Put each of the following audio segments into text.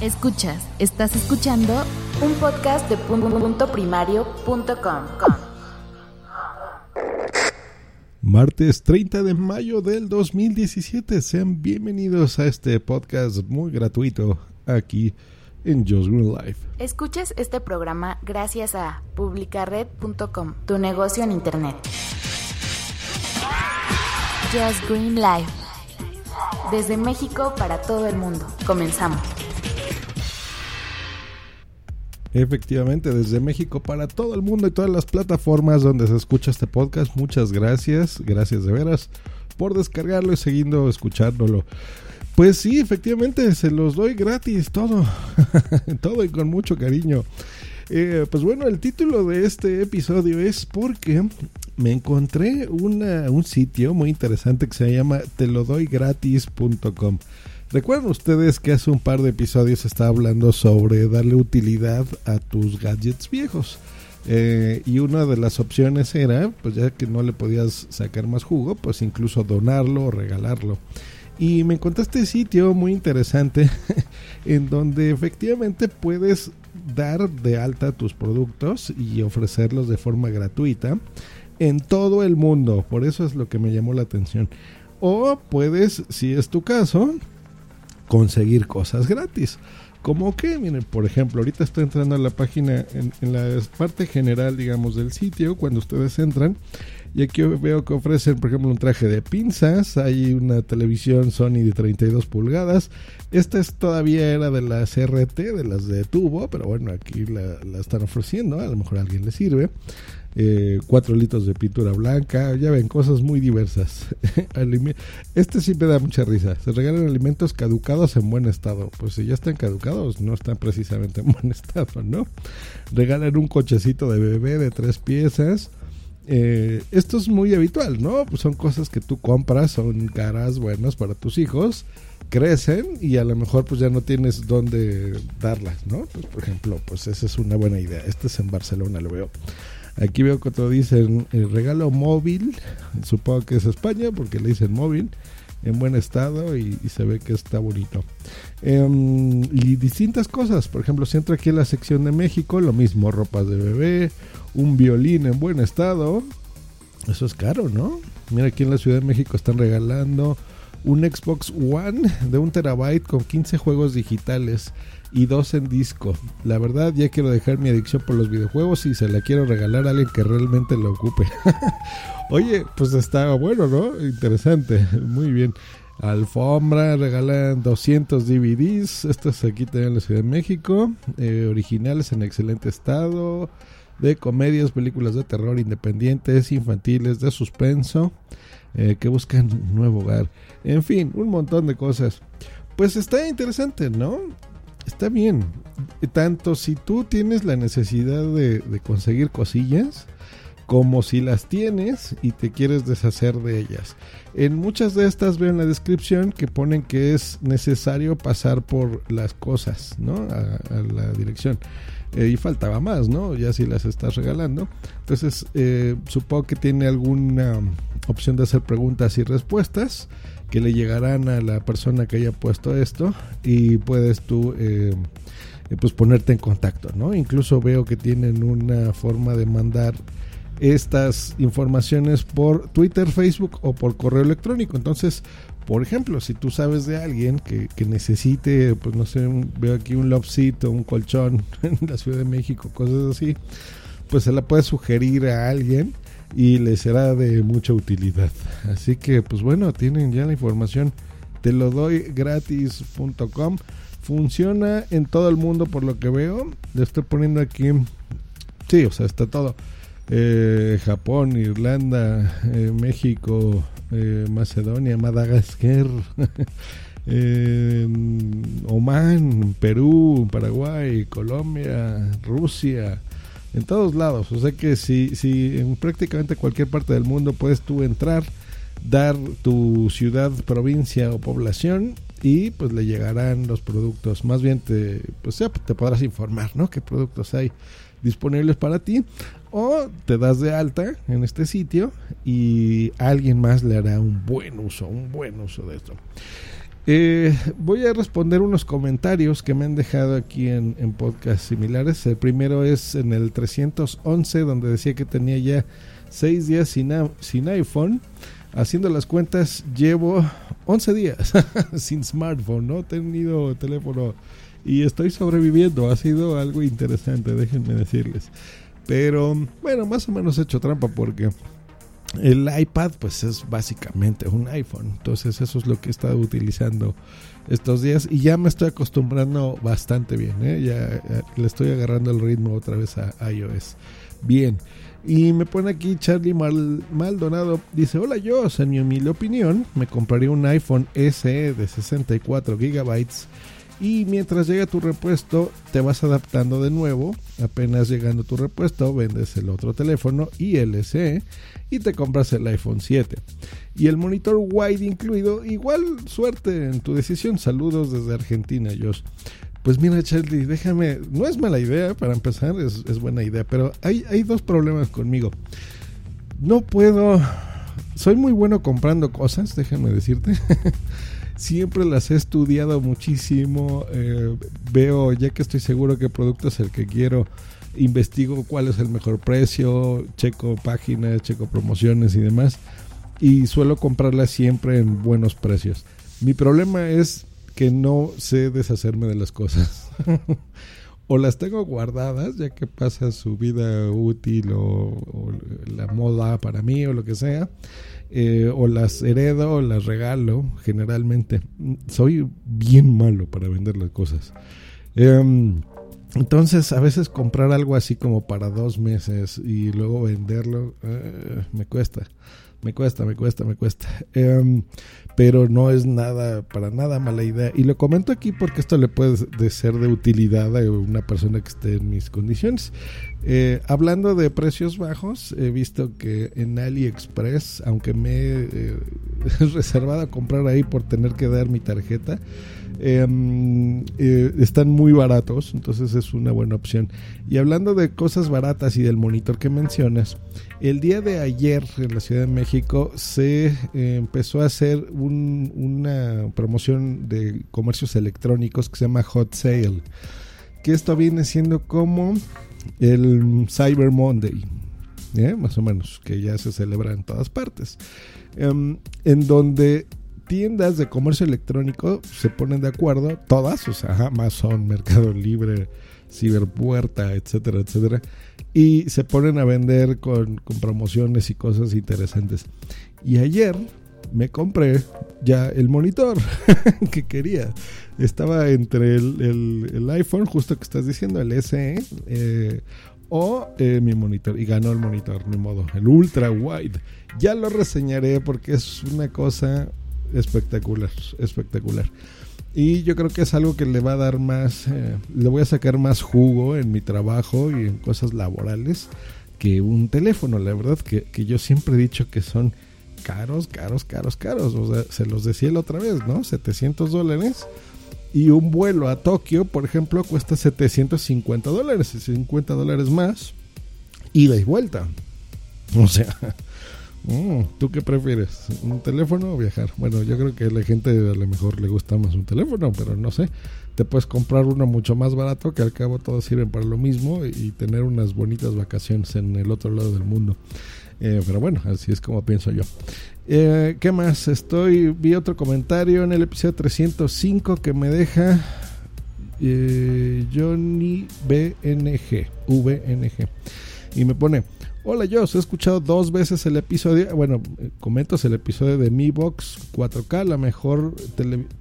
Escuchas, estás escuchando un podcast de punto primario.com. Martes 30 de mayo del 2017. Sean bienvenidos a este podcast muy gratuito aquí en Just Green Life. Escuchas este programa gracias a publicared.com, tu negocio en internet. Just Green Life. Desde México para todo el mundo. Comenzamos. Efectivamente, desde México para todo el mundo y todas las plataformas donde se escucha este podcast. Muchas gracias, gracias de veras por descargarlo y seguindo escuchándolo. Pues sí, efectivamente, se los doy gratis, todo, todo y con mucho cariño. Eh, pues bueno, el título de este episodio es porque me encontré un sitio muy interesante que se llama telodoygratis.com. Recuerden ustedes que hace un par de episodios estaba hablando sobre darle utilidad a tus gadgets viejos. Eh, y una de las opciones era, pues ya que no le podías sacar más jugo, pues incluso donarlo o regalarlo. Y me encontré este sitio muy interesante en donde efectivamente puedes dar de alta tus productos y ofrecerlos de forma gratuita en todo el mundo. Por eso es lo que me llamó la atención. O puedes, si es tu caso, conseguir cosas gratis. Como que, miren, por ejemplo, ahorita estoy entrando a la página en, la parte general, digamos, del sitio, cuando ustedes entran, y aquí veo que ofrecen, por ejemplo, un traje de pinzas, hay una televisión Sony de 32 pulgadas, esta es todavía era de las RT, de las de tubo, pero bueno, aquí la, la están ofreciendo, a lo mejor a alguien le sirve eh, cuatro litros de pintura blanca, ya ven, cosas muy diversas. este sí me da mucha risa. Se regalan alimentos caducados en buen estado. Pues si ya están caducados, no están precisamente en buen estado, ¿no? Regalan un cochecito de bebé de tres piezas. Eh, esto es muy habitual, ¿no? Pues son cosas que tú compras, son caras buenas para tus hijos, crecen y a lo mejor pues ya no tienes dónde darlas, ¿no? Pues por ejemplo, pues esa es una buena idea. Este es en Barcelona, lo veo. Aquí veo que otro dicen el regalo móvil, supongo que es España porque le dicen móvil, en buen estado y, se ve que está bonito. Em, y distintas cosas, por ejemplo, si entro aquí en la sección de México, lo mismo, ropas de bebé, un violín en buen estado, eso es caro, ¿no? Mira, aquí en la Ciudad de México están regalando un Xbox One de un terabyte con 15 juegos digitales y dos en disco. La verdad ya quiero dejar mi adicción por los videojuegos y se la quiero regalar a alguien que realmente lo ocupe. Oye, pues está bueno, ¿no? Interesante, muy bien. Alfombra, regalan 200 DVDs, estos aquí también en la Ciudad de México, eh, originales en excelente estado, de comedias, películas de terror independientes, infantiles, de suspenso, eh, que buscan un nuevo hogar, en fin, un montón de cosas. Pues está interesante, ¿no? está bien. Tanto si tú tienes la necesidad de, conseguir cosillas, como si las tienes y te quieres deshacer de ellas. En muchas de estas veo en la descripción que ponen que es necesario pasar por las cosas, ¿no? A, la dirección. Eh, y faltaba más, ¿no? Ya si las estás regalando. Entonces, eh, supongo que tiene alguna opción de hacer preguntas y respuestas que le llegarán a la persona que haya puesto esto y puedes tú eh, pues ponerte en contacto, ¿no? Incluso veo que tienen una forma de mandar estas informaciones por Twitter, Facebook o por correo electrónico. Entonces, por ejemplo, si tú sabes de alguien que, necesite, pues no sé, veo aquí un lovecito, un colchón en la Ciudad de México, cosas así, pues se la puedes sugerir a alguien y les será de mucha utilidad. Así que, pues bueno, tienen ya la información. Te lo doy gratis.com. Funciona en todo el mundo por lo que veo. Le estoy poniendo aquí. Sí, o sea, está todo. Eh, Japón, Irlanda, eh, México, eh, Macedonia, Madagascar, Oman, Perú, Paraguay, Colombia, Rusia, en todos lados. O sea que si, si en prácticamente cualquier parte del mundo puedes tú entrar, dar tu ciudad, provincia o población y pues le llegarán los productos. Más bien te, pues ya te podrás informar, ¿no? ¿Qué productos hay disponibles para ti? O te das de alta en este sitio y alguien más le hará un buen uso, un buen uso de esto. Eh, voy a responder unos comentarios que me han dejado aquí en, en podcasts similares. El primero es en el 311, donde decía que tenía ya seis días sin, sin iPhone. Haciendo las cuentas, llevo 11 días sin smartphone, no he tenido teléfono y estoy sobreviviendo. Ha sido algo interesante, déjenme decirles. Pero bueno, más o menos he hecho trampa porque el iPad pues es básicamente un iPhone. Entonces eso es lo que he estado utilizando estos días y ya me estoy acostumbrando bastante bien. ¿eh? Ya, le estoy agarrando el ritmo otra vez a iOS. Bien. Y me pone aquí Charlie Maldonado. Dice, hola yo, en mi humilde opinión, me compraría un iPhone SE de 64 GB y mientras llega tu repuesto te vas adaptando de nuevo. Apenas llegando tu repuesto vendes el otro teléfono SE y te compras el iPhone 7. Y el monitor wide incluido, igual suerte en tu decisión. Saludos desde Argentina, Josh. Pues mira, Charlie, déjame. No es mala idea para empezar, es, es buena idea, pero hay, hay dos problemas conmigo. No puedo. Soy muy bueno comprando cosas, déjame decirte. Siempre las he estudiado muchísimo. Eh, veo, ya que estoy seguro qué producto es el que quiero, investigo cuál es el mejor precio, checo páginas, checo promociones y demás. Y suelo comprarlas siempre en buenos precios. Mi problema es que no sé deshacerme de las cosas. o las tengo guardadas ya que pasa su vida útil o, la moda para mí o lo que sea. Eh, o las heredo o las regalo generalmente. Soy bien malo para vender las cosas. Em, entonces a veces comprar algo así como para dos meses y luego venderlo eh, me cuesta. Me cuesta, me cuesta, me cuesta. Em, pero no es nada, para nada mala idea. Y lo comento aquí porque esto le puede ser de utilidad a una persona que esté en mis condiciones. Eh, hablando de precios bajos, he visto que en AliExpress, aunque me he eh, reservado a comprar ahí por tener que dar mi tarjeta, em, eh, están muy baratos, entonces es una buena opción. Y hablando de cosas baratas y del monitor que mencionas, el día de ayer en la Ciudad de México se eh, empezó a hacer una promoción de comercios electrónicos que se llama Hot Sale. Que esto viene siendo como el Cyber Monday, ¿eh? más o menos, que ya se celebra en todas partes. Em, en donde tiendas de comercio electrónico se ponen de acuerdo, todas, o sea, Amazon, Mercado Libre, Ciberpuerta, etcétera, etcétera y se ponen a vender con, promociones y cosas interesantes. Y ayer me compré ya el monitor que quería. Estaba entre el, iPhone, justo que estás diciendo, el SE, eh, o eh, mi monitor. Y ganó el monitor, ni modo, el ultra wide. Ya lo reseñaré porque es una cosa espectacular, espectacular. Y yo creo que es algo que le va a dar más, eh, le voy a sacar más jugo en mi trabajo y en cosas laborales que un teléfono. La verdad que, yo siempre he dicho que son caros, caros, caros, caros. O sea, se los decía la otra vez, ¿no? 700 dólares. Y un vuelo a Tokio, por ejemplo, cuesta 750 dólares, 50 dólares más, ida y vuelta. O sea, Mm, ¿Tú qué prefieres? ¿Un teléfono o viajar? Bueno, yo creo que a la gente a lo mejor le gusta más un teléfono, pero no sé. Te puedes comprar uno mucho más barato, que al cabo todos sirven para lo mismo y tener unas bonitas vacaciones en el otro lado del mundo. Eh, pero bueno, así es como pienso yo. Eh, ¿Qué más? Estoy, vi otro comentario en el episodio 305 que me deja eh, Johnny BNG, VNG. Y me pone, Hola, os he escuchado dos veces el episodio. Bueno, comentas el episodio de Mi Box 4K, la mejor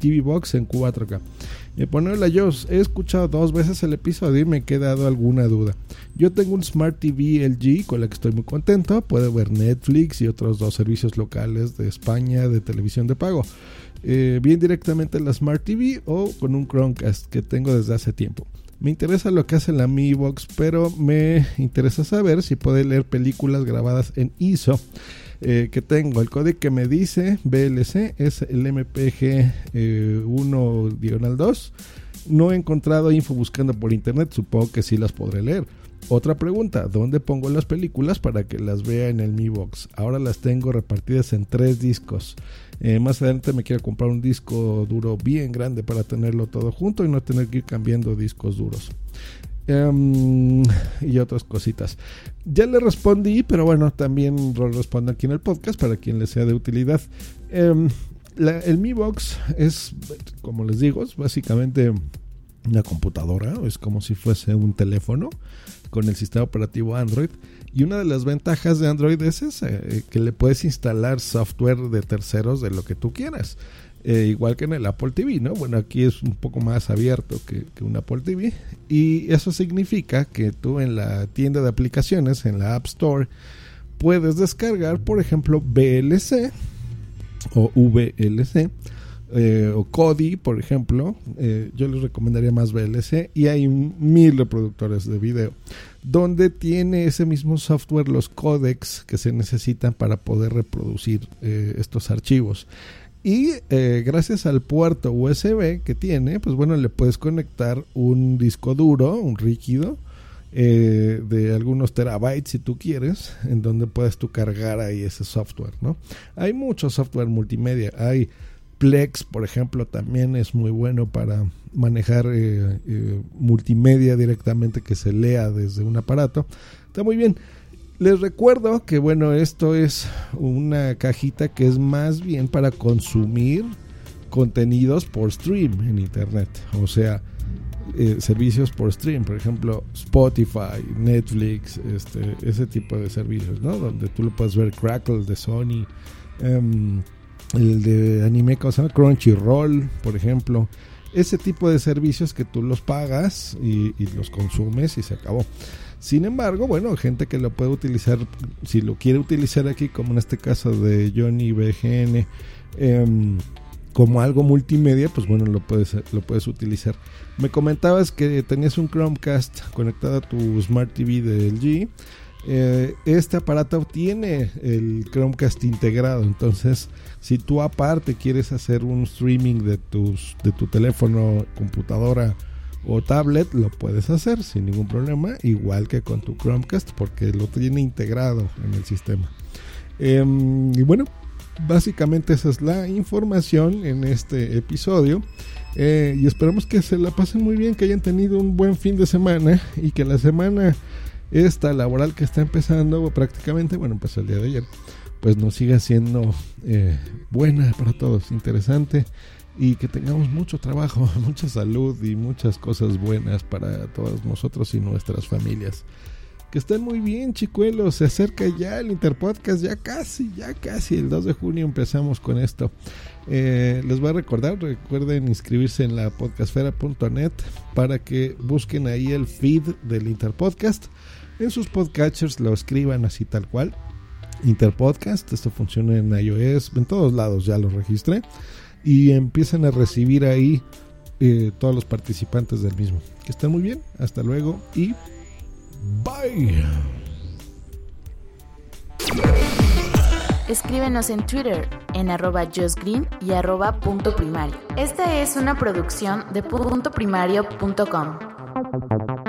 TV Box en 4K. Me pone, hola, yo he escuchado dos veces el episodio y me he quedado alguna duda. Yo tengo un Smart TV LG con la que estoy muy contento. Puedo ver Netflix y otros dos servicios locales de España de televisión de pago. Eh, bien directamente en la Smart TV o con un Chromecast que tengo desde hace tiempo. Me interesa lo que hace la Mi Box, pero me interesa saber si puede leer películas grabadas en ISO. Eh, que tengo. El código que me dice BLC es el MPG 1 eh, diagonal 2. No he encontrado info buscando por internet, supongo que sí las podré leer. Otra pregunta, ¿dónde pongo las películas para que las vea en el Mi Box? Ahora las tengo repartidas en tres discos. Eh, más adelante me quiero comprar un disco duro bien grande para tenerlo todo junto y no tener que ir cambiando discos duros. Em, y otras cositas. Ya le respondí, pero bueno, también lo respondo aquí en el podcast para quien le sea de utilidad. Em, el Mi Box es, como les digo, es básicamente una computadora, es como si fuese un teléfono con el sistema operativo Android. Y una de las ventajas de Android es esa, eh, que le puedes instalar software de terceros de lo que tú quieras. Eh, igual que en el Apple TV, ¿no? Bueno, aquí es un poco más abierto que, que, un Apple TV. Y eso significa que tú en la tienda de aplicaciones, en la App Store, puedes descargar, por ejemplo, VLC o VLC eh, o Kodi, por ejemplo, eh, yo les recomendaría más VLC y hay mil reproductores de video donde tiene ese mismo software los codecs que se necesitan para poder reproducir eh, estos archivos. Y gracias al puerto USB que tiene, pues bueno, le puedes conectar un disco duro, un rígido, de algunos terabytes si tú quieres, en donde puedes tú cargar ahí ese software, ¿no? Hay mucho software multimedia, hay Plex, por ejemplo, también es muy bueno para manejar eh, eh, multimedia directamente que se lea desde un aparato. Está muy bien. Les recuerdo que bueno, esto es una cajita que es más bien para consumir contenidos por stream en internet. O sea, eh, servicios por stream, por ejemplo, Spotify, Netflix, este, ese tipo de servicios, ¿no? Donde tú lo puedes ver Crackle de Sony. Em, el de anime llama Crunchyroll, por ejemplo. Ese tipo de servicios que tú los pagas y, los consumes y se acabó. Sin embargo, bueno, gente que lo puede utilizar, si lo quiere utilizar aquí, como en este caso de Johnny BGN, em, como algo multimedia, pues bueno, lo puedes, lo puedes utilizar. Me comentabas que tenías un Chromecast conectado a tu Smart TV de LG. Eh, este aparato tiene el Chromecast integrado, entonces si tú aparte quieres hacer un streaming de, tus, de tu teléfono, computadora o tablet, lo puedes hacer sin ningún problema, igual que con tu Chromecast, porque lo tiene integrado en el sistema. Em, y bueno, básicamente esa es la información en este episodio. Eh, y esperamos que se la pasen muy bien, que hayan tenido un buen fin de semana y que la semana esta laboral que está empezando prácticamente, bueno, empezó el día de ayer pues nos siga siendo eh, buena para todos, interesante y que tengamos mucho trabajo, mucha salud y muchas cosas buenas para todos nosotros y nuestras familias. Que estén muy bien, chicuelos. Se acerca ya el Interpodcast, ya casi, ya casi. El 2 de junio empezamos con esto. Eh, les voy a recordar, recuerden inscribirse en la podcastfera.net para que busquen ahí el feed del Interpodcast. En sus podcatchers lo escriban así tal cual Interpodcast. Esto funciona en iOS, en todos lados ya lo registré. Y empiezan a recibir ahí eh, todos los participantes del mismo. Que estén muy bien. Hasta luego y bye. Escríbenos en Twitter en arroba justgreen y arroba punto primario. Esta es una producción de puntoprimario.com.